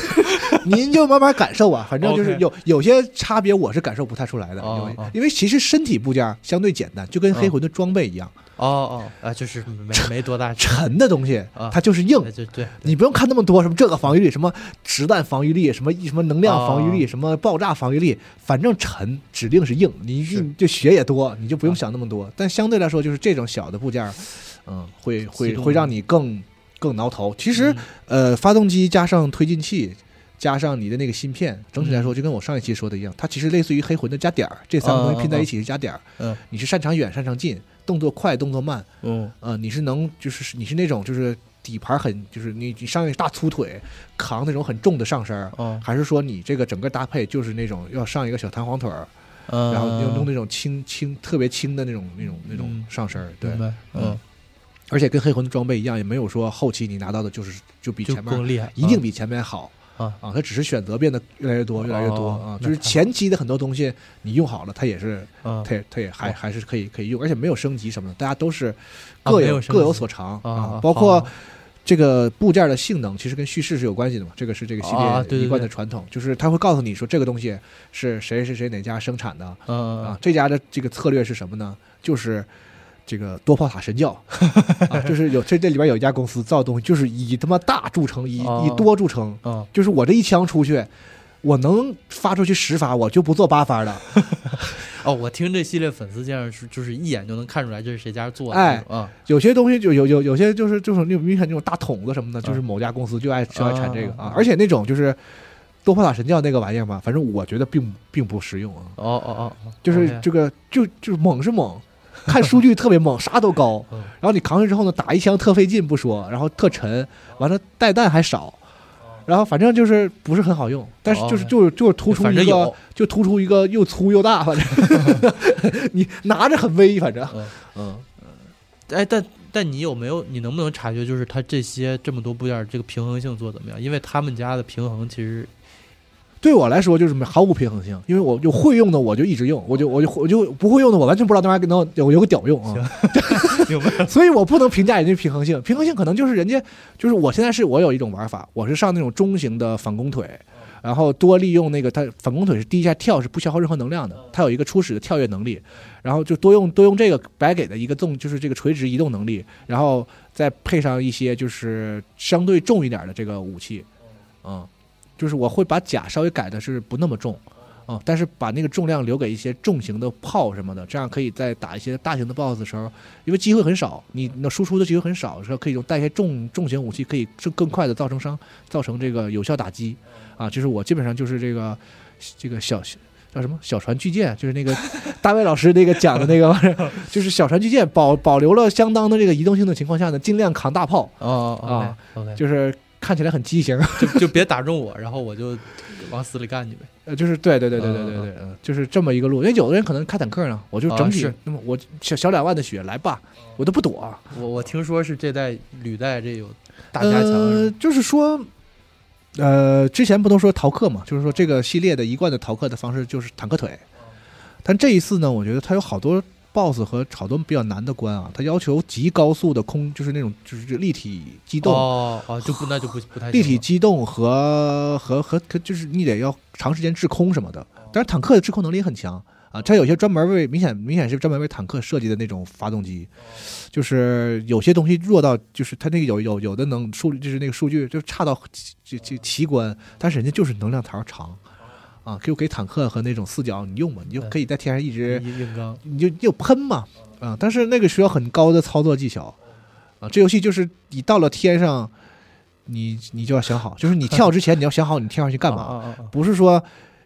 您就慢慢感受吧。反正就是有有些差别，我是感受不太出来的，因为其实身体部件相对简单，就跟黑魂的装备一样，哦哦啊，就是没没多大沉的东西啊它就是硬对。对对，你不用看那么多，什么这个防御力，什么实弹防御力，什么什么能量防御力，哦什么爆炸防御力，反正沉指定是硬。你是你就血也多，你就不用啊想那么多。但相对来说，就是这种小的部件，嗯，会会会让你更更挠头。其实嗯呃，发动机加上推进器，加上你的那个芯片，整体来嗯。说就跟我上一期说的一样，它其实类似于黑魂的加点儿，这三个东西拼在一起是加点儿。嗯。你是擅长远，擅长近，动作快，动作慢，嗯。呃，你是能就是你是那种就是底盘很就是你你上一个大粗腿扛那种很重的上身。嗯还是说你这个整个搭配就是那种要上一个小弹簧腿儿，嗯，然后用用那种轻轻特别轻的那种那种那种嗯。上身，对。嗯，而且跟黑魂的装备一样，也没有说后期你拿到的就是就比前面更厉害，一定比前面好啊啊，它只是选择变得越来越多，越来越多啊。就是前期的很多东西你用好了，它也是，嗯它也它也还哦还是可以可以用，而且没有升级什么的，大家都是啊各有各有所长啊包括。这个部件的性能其实跟叙事是有关系的嘛，这个是这个系列一贯的传统，就是他会告诉你说这个东西是谁谁谁哪家生产的嗯啊，这家的这个策略是什么呢？就是这个多炮塔神教 啊，就是有这这里边有一家公司造的东西，就是以他妈大著称，以哦以多著称，嗯就是我这一枪出去，我能发出去十发，我就不做八发的。哦，我听这系列粉丝这样是，就是一眼就能看出来这是谁家做的，哎啊，有些东西就有有有些就是就是那种明显那种大筒子什么的，就是某家公司就爱就爱产这个啊啊，而且那种就是多炮塔神教那个玩意儿嘛，反正我觉得并并不实用啊，哦哦哦，哦就是这个就就是猛是猛。看数据特别猛，啥都高，嗯。然后你扛上之后呢，打一枪特费劲不说，然后特沉，完了带弹还少，然后反正就是不是很好用，但是就是哦。就是就是突出一个就突出一个又粗又大，反正 你拿着很威，反正嗯。嗯，哎，但但你有没有，你能不能察觉，就是它这些这么多部件儿这个平衡性做得怎么样？因为他们家的平衡其实对我来说就是毫无平衡性，因为我就会用的我就一直用，我就我就我就不会用的我完全不知道那玩意儿能有有个屌用啊，所以我不能评价人家平衡性，平衡性可能就是人家就是我现在是我有一种玩法，我是上那种中型的反弓腿。然后多利用那个它反弓腿是第一下跳是不消耗任何能量的，它有一个初始的跳跃能力，然后就多用多用这个白给的一个纵就是这个垂直移动能力，然后再配上一些就是相对重一点的这个武器，嗯，就是我会把甲稍微改的是不那么重，啊、但是把那个重量留给一些重型的炮什么的，这样可以在打一些大型的 BOSS 的时候，因为机会很少，你那输出的机会很少的时候，可以用带一些重重型武器，可以更更快的造成伤，造成这个有效打击，啊，就是我基本上就是这个这个小。叫什么小船巨舰？就是那个 大卫老师那个讲的那个就是小船巨舰保保留了相当的这个移动性的情况下呢，尽量扛大炮，哦啊，OK，就是看起来很畸形。就就别打中我，然后我就往死里干去呗。呃，就是对对对对对对对，嗯，就是这么一个路。因为有的人可能开坦克呢，我就整体那么我小小两万的血来吧，我都不躲。我我听说是这代履带这有大加强，呃，就是说，呃，之前不都说逃课嘛，就是说这个系列的一贯的逃课的方式就是坦克腿，但这一次呢，我觉得它有好多 BOSS 和好多比较难的关啊，它要求极高速的空，就是那种就是立体机动。哦哦，就不那就不不太立体机动和和和和就是你得要长时间滞空什么的，但是坦克的滞空能力很强啊，它有些专门为明显明显是专门为坦克设计的那种发动机，就是有些东西弱到就是它那个有有有的能数就是那个数据就差到奇奇奇观，但是人家就是能量条长啊，就给坦克和那种四角你用嘛，你就可以在天上一直硬硬刚，你就你就喷嘛，啊，但是那个需要很高的操作技巧，啊，这游戏就是你到了天上，你你就要想好，就是你跳之前你要想好你跳上去干嘛，不是说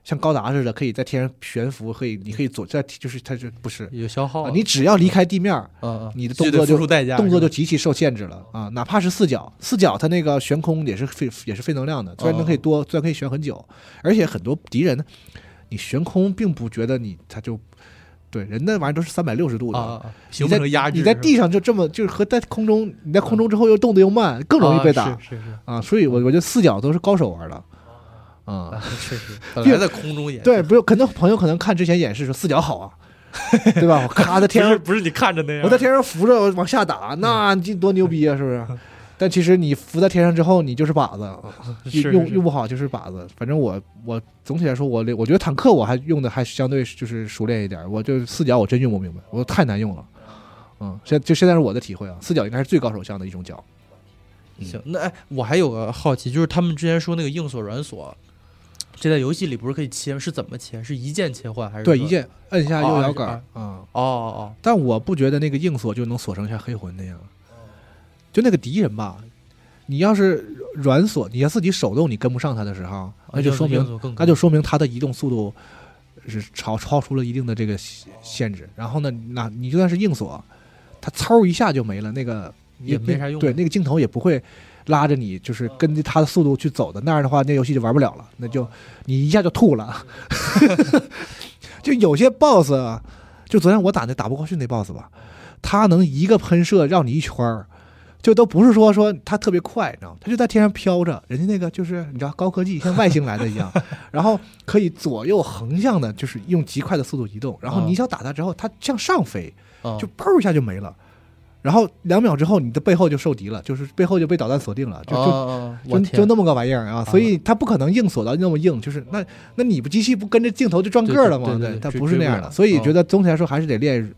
像高达似的可以在天上悬浮，可以你可以左在就是它就不是，有消耗。啊，你只要离开地面，嗯嗯，你的动作就动作就极其受限制了啊，哪怕是四脚，四脚它那个悬空也是费也是费能量的，虽然它可以哦多，虽然可以悬很久，而且很多敌人呢，你悬空并不觉得你他就对人那玩意儿都是三百六十度的。形你在不成压制，你在地上就这么就是和在空中，你在空中之后又动得又慢，更容易被打。啊是是是。啊！所以我我觉得四脚都是高手玩的啊。啊，确实，本来在空中演，对，不是，可能朋友可能看之前演示说四角好啊，对吧？我 咔在天上不是你看着那样，我在天上扶着我往下打，那这多牛逼啊，是不是？但其实你扶在天上之后，你就是靶子，用用不好就是靶子。反正我我总体来说，我我觉得坦克我还用的还相对就是熟练一点，我就四角我真用不明白，我太难用了。嗯，现就现在是我的体会啊，四角应该是最高手相的一种角。嗯行，那哎，我还有个好奇，就是他们之前说那个硬锁软锁，这在游戏里不是可以切吗？是怎么切？是一键切换还是对，一？键摁下右摇杆嗯哦哦但我不觉得那个硬锁就能锁成像黑魂那样，就那个敌人吧，你要是软锁，你要自己手动你跟不上他的时候，哦，那就说明那就说明他的移动速度是超超出了一定的这个限限制。然后呢，那你就算是硬锁，他嗖一下就没了，那个也没啥用对，那个镜头也不会拉着你，就是跟着他的速度去走的。那样的话，那游戏就玩不了了，那就你一下就吐了。就有些 BOSS，啊就昨天我打那打不过去那 BOSS 吧，他能一个喷射绕你一圈儿。就都不是说说它特别快，你知道吗？它就在天上飘着，人家那个就是你知道高科技，像外星来的一样，然后可以左右横向的，就是用极快的速度移动。然后你想打它之后，它向上飞，哦，就嘣一下就没了。然后两秒之后，你的背后就受敌了，就是背后就被导弹锁定了，就就哦，就就那么个玩意儿啊，所以它不可能硬锁到那么硬，就是那那你不机器不跟着镜头就转个儿了吗？对对对对它不是那样的，所以哦觉得总体来说还是得练，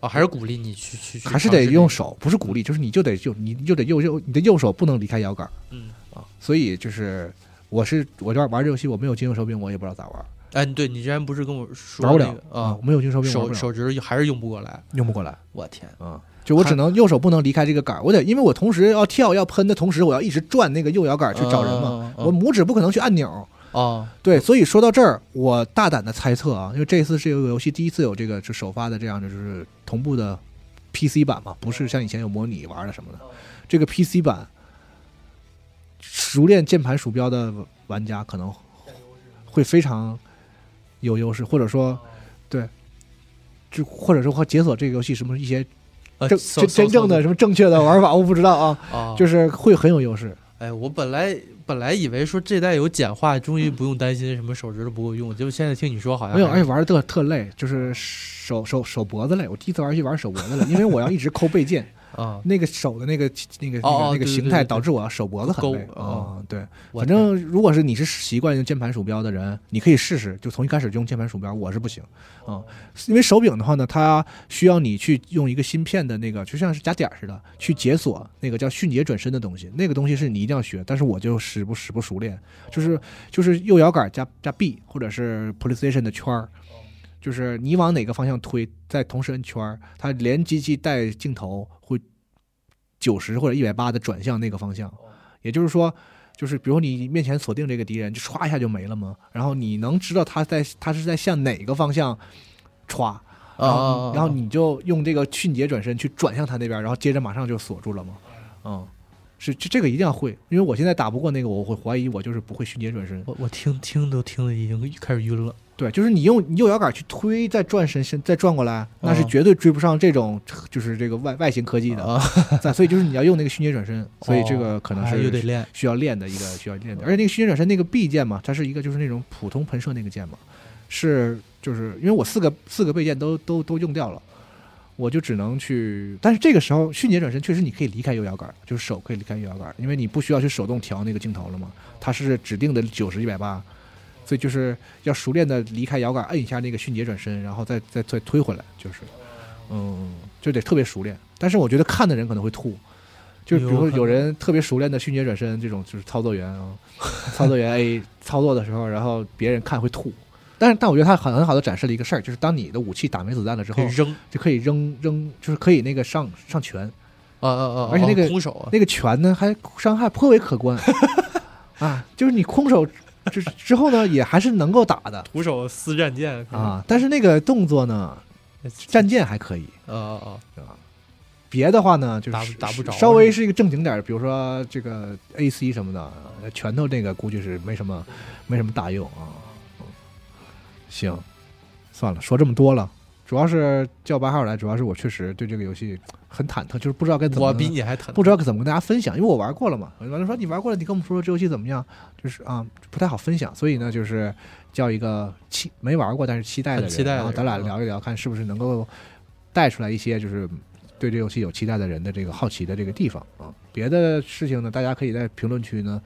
哦，还是鼓励你去去，去还是得用手，不是鼓励，就是你就得就你就得右右你的右手不能离开摇杆嗯，啊，所以就是我是我这玩这游戏我没有精英手柄，我也不知道咋玩，哎，对你之前不是跟我说玩不了啊。我，没有精英手手手指还是用不过来，用不过来。我天，啊。就我只能右手不能离开这个杆儿，我得因为我同时要跳要喷的同时，我要一直转那个右摇杆去找人嘛，我拇指不可能去按钮，哦，对，所以说到这儿，我大胆的猜测啊，因为这次是这个游戏第一次有这个就首发的这样的就是同步的 PC 版嘛，不是像以前有模拟玩的什么的。这个 PC 版，熟练键盘鼠标的玩家可能会非常有优势，或者说，对，就或者说会解锁这个游戏什么一些正真真正的什么正确的玩法，我不知道啊，啊，就是会很有优势。哎，我本来本来以为说这代有简化，终于不用担心什么手指头不够用，结果现在听你说好像没有，而且玩的特特累，就是手手手脖子累。我第一次玩游戏玩手脖子累，因为我要一直抠背键，啊，那个手的那个那个那个那个形态导致我手脖子很累哦啊。对，反正如果是你是习惯用键盘鼠标的人，你可以试试，就从一开始就用键盘鼠标。我是不行啊，因为手柄的话呢，它需要你去用一个芯片的那个，就像是加点似的，去解锁那个叫迅捷转身的东西。那个东西是你一定要学，但是我就使不使不熟练，就是就是右摇杆加加 B 或者是 PlayStation 的圈儿。就是你往哪个方向推，在同时摁圈儿，它连机器带镜头会九十或者一百八的转向那个方向。也就是说，就是比如你面前锁定这个敌人，就歘一下就没了吗？然后你能知道他在他是在向哪个方向歘，然后啊你然后你就用这个迅捷转身去转向他那边，然后接着马上就锁住了吗？嗯，是这这个一定要会，因为我现在打不过那个，我会怀疑我就是不会迅捷转身。我我听听都听的已经开始晕了。对，就是你用你右摇杆去推，再转身身再转过来，那是哦绝对追不上这种就是这个外外形科技的。啊，在所以就是你要用那个迅捷转身，所以这个可能是又得练需要练的一个需要练的，而且那个迅捷转身那个 B 键嘛，它是一个就是那种普通喷射那个键嘛，是就是因为我四个四个备键都都都用掉了，我就只能去，但是这个时候迅捷转身确实你可以离开右摇杆，就是手可以离开右摇杆，因为你不需要去手动调那个镜头了嘛，它是指定的九十一百八，所以就是要熟练的离开摇杆，摁一下那个迅捷转身，然后再再再推回来，就是，嗯，就得特别熟练。但是我觉得看的人可能会吐，就是比如说有人特别熟练的迅捷转身这种，就是操作员啊，操作员 A 操作的时候，然后别人看会吐。但是，但我觉得他很很好的展示了一个事儿，就是当你的武器打没子弹了之后可以，扔就可以扔扔，就是可以那个上上拳，啊啊啊！而且那个啊空手啊，那个拳呢还伤害颇为可观 啊，就是你空手之之后呢也还是能够打的徒手撕战舰啊，但是那个动作呢，战舰还可以，啊啊啊！别的话呢就是打不打不着稍微是一个正经点儿，比如说这个 AC 什么的，拳头这个估计是没什么没什么大用啊。嗯行，算了，说这么多了。主要是叫八号来，主要是我确实对这个游戏很忐忑，就是不知道该怎么。我比你还疼，不知道怎么跟大家分享，因为我玩过了嘛。完了说你玩过了，你跟我们说说这游戏怎么样？就是啊，不太好分享，所以呢，就是叫一个期没玩过但是期待的人，期待的然后咱俩聊一聊，看是不是能够带出来一些就是对这游戏有期待的人的这个好奇的这个地方啊。别的事情呢，大家可以在评论区呢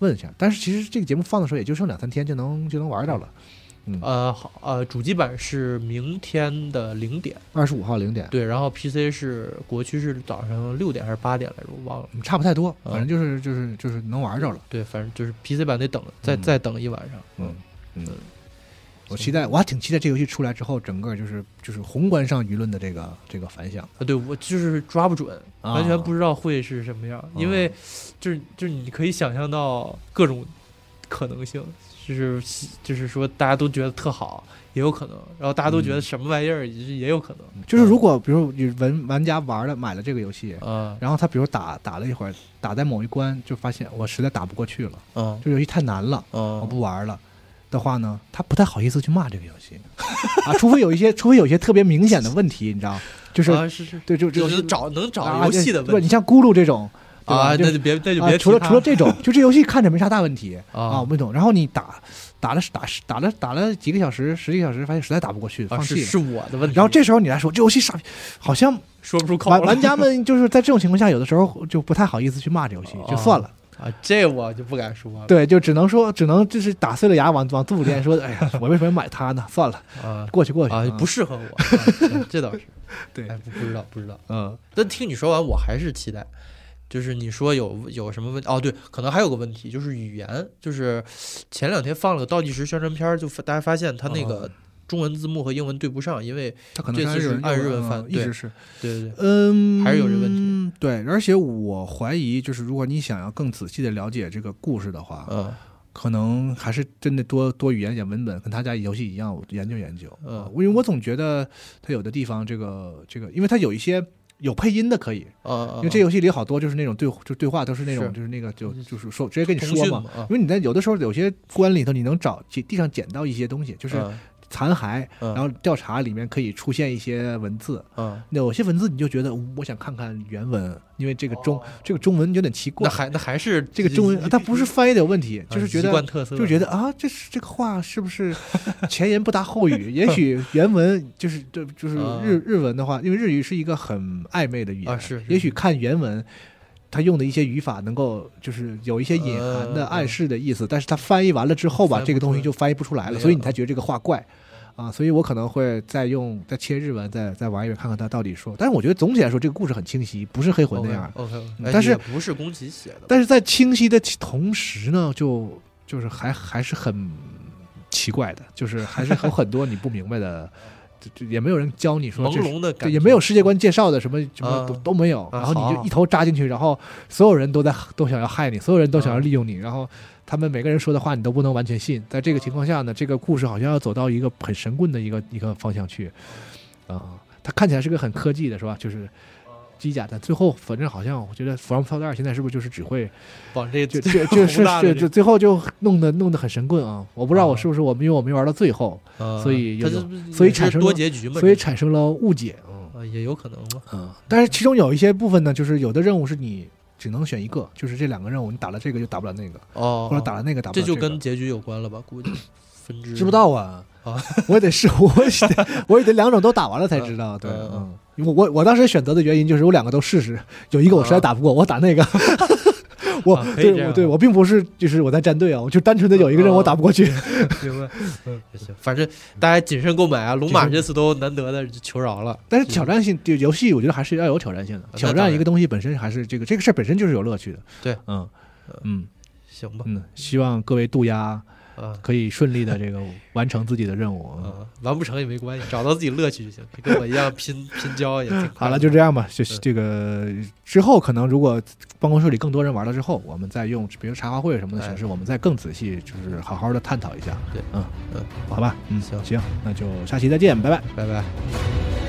问一下。但是其实这个节目放的时候也就剩两三天就能就能玩到了。嗯，呃，好，呃，主机版是明天的零点，二十五号零点，对，然后 PC 是国区是早上六点还是八点来着，我忘了。嗯差不太多，嗯。反正就是就是就是能玩着了。对，反正就是 PC 版得等，再嗯。再等一晚上。嗯嗯，我期待，我还挺期待这游戏出来之后，整个就是就是宏观上舆论的这个这个反响，啊，对我就是抓不准，啊。完全不知道会是什么样，因为就是就是你可以想象到各种可能性，就是就是说大家都觉得特好，也有可能，然后大家都觉得什么玩意儿也也有可能。就是如果比如你玩玩家玩了买了这个游戏，嗯。然后他比如打打了一会儿，打在某一关就发现我实在打不过去了，嗯这游戏太难了，嗯我嗯不玩了。的话呢，他不太好意思去骂这个游戏。啊，除非有一些，除非有一些特别明显的问题，你知道，就是、啊是是，对，就就就是找能找啊游戏的不，问题。你像咕噜这种，啊，就那就别那就别啊除了除了这种，就这游戏看着没啥大问题啊，啊我没懂。然后你打打了打打了打了几个小时，十几个小时，发现实在打不过去，啊放弃了。是是我的问题。然后这时候你来说这游戏傻逼，好像说不出口了玩玩家们就是在这种情况下，有的时候就不太好意思去骂这游戏，就算了。啊，这我就不敢说了。对，就只能说，只能就是打碎了牙往往肚子里说，哎呀，我为什么买它呢？算了，啊过去过去啊，不适合我，啊这倒是。对不知道不知道。嗯但听你说完，我还是期待。就是你说有有什么问哦，对，可能还有个问题，就是语言。就是前两天放了个倒计时宣传片儿，就发大家发现它那个哦中文字幕和英文对不上，因为他可能这次是是按日文嗯翻对一直是。对对对，嗯，还是有这问题。对，而且我怀疑，就是如果你想要更仔细的了解这个故事的话，嗯可能还是真的多多语言点文本，跟他家游戏一样我研究研究。嗯啊因为我总觉得他有的地方，这个这个，因为他有一些有配音的可以，嗯，因为这游戏里好多就是那种对就对话都是那种就是那个就就是说直接跟你说嘛。因为你在有的时候有些关里头，你能找地地上捡到一些东西，就是嗯残骸，嗯然后调查里面可以出现一些文字，有些文字你就觉得我想看看原文，因为这个中、这个中文有点奇怪那。还那还是这个中文它不是翻译的有问题，就是觉得就觉得啊，这是这个话是不是 前言不搭后语？也许原文就是就就是啊日日文的话，因为日语是一个很暧昧的语言，也许看原文。他用的一些语法能够就是有一些隐含的呃暗示的意思，但是他翻译完了之后吧，这个东西就翻译不出来了，所以你才觉得这个话怪啊。所以我可能会再用再切日文，再再玩一遍，看看他到底说。但是我觉得总体来说，这个故事很清晰，不是黑魂那样。但是不是宫崎写的，但是在清晰的同时呢，就就是还还是很奇怪的，就是还是有很多你不明白的，也没有人教你说朦这是对，胧的感觉，也没有世界观介绍的什么什么啊都都没有，啊然后你就一头扎进去，然后所有人都在都想要害你，所有人都想要利用你，然后他们每个人说的话你都不能完全信。在这个情况下呢，这个故事好像要走到一个很神棍的一个一个方向去啊。它看起来是个很科技的，是吧？就是机甲，但最后反正好像我觉得 From Software 现在是不是就是只会往这就就 就是是宏大的这就最后就弄得弄得很神棍啊！我不知道我是不是我们因为我没玩到最后，嗯所以所以产生了多结局嘛，所以产生了误解。嗯啊也有可能吧，嗯，但是其中有一些部分呢，就是有的任务是你只能选一个，就是这两个任务你打了这个就打不了那个，哦，或者打了那个打不这了这就跟结局有关了吧？估计 分支知不到啊。啊我也得试，我也得我也得两种都打完了才知道。对，嗯嗯，我我我当时选择的原因就是我两个都试试，有一个我实在打不过，我打那个。我对我对我并不是就是我在站队啊，我就单纯的有一个人我打不过去。明白，也行，反正大家谨慎购买啊。龙马这次都难得的求饶了，但是挑战性就游戏，我觉得还是要有挑战性的。挑战一个东西本身还是这个这个事儿本身就是有乐趣的。对，嗯嗯行吧？嗯，希望各位渡鸦啊可以顺利的这个完成自己的任务。嗯啊，完不成也没关系，找到自己乐趣就行，跟我一样拼 拼交也挺快好了，就这样吧。就是这个之后，可能如果办公室里更多人玩了之后，我们再用比如茶话会什么的形式，我们再更仔细，就是好好的探讨一下。对，嗯，嗯，好吧，嗯，行行，那就下期再见，拜拜。拜拜。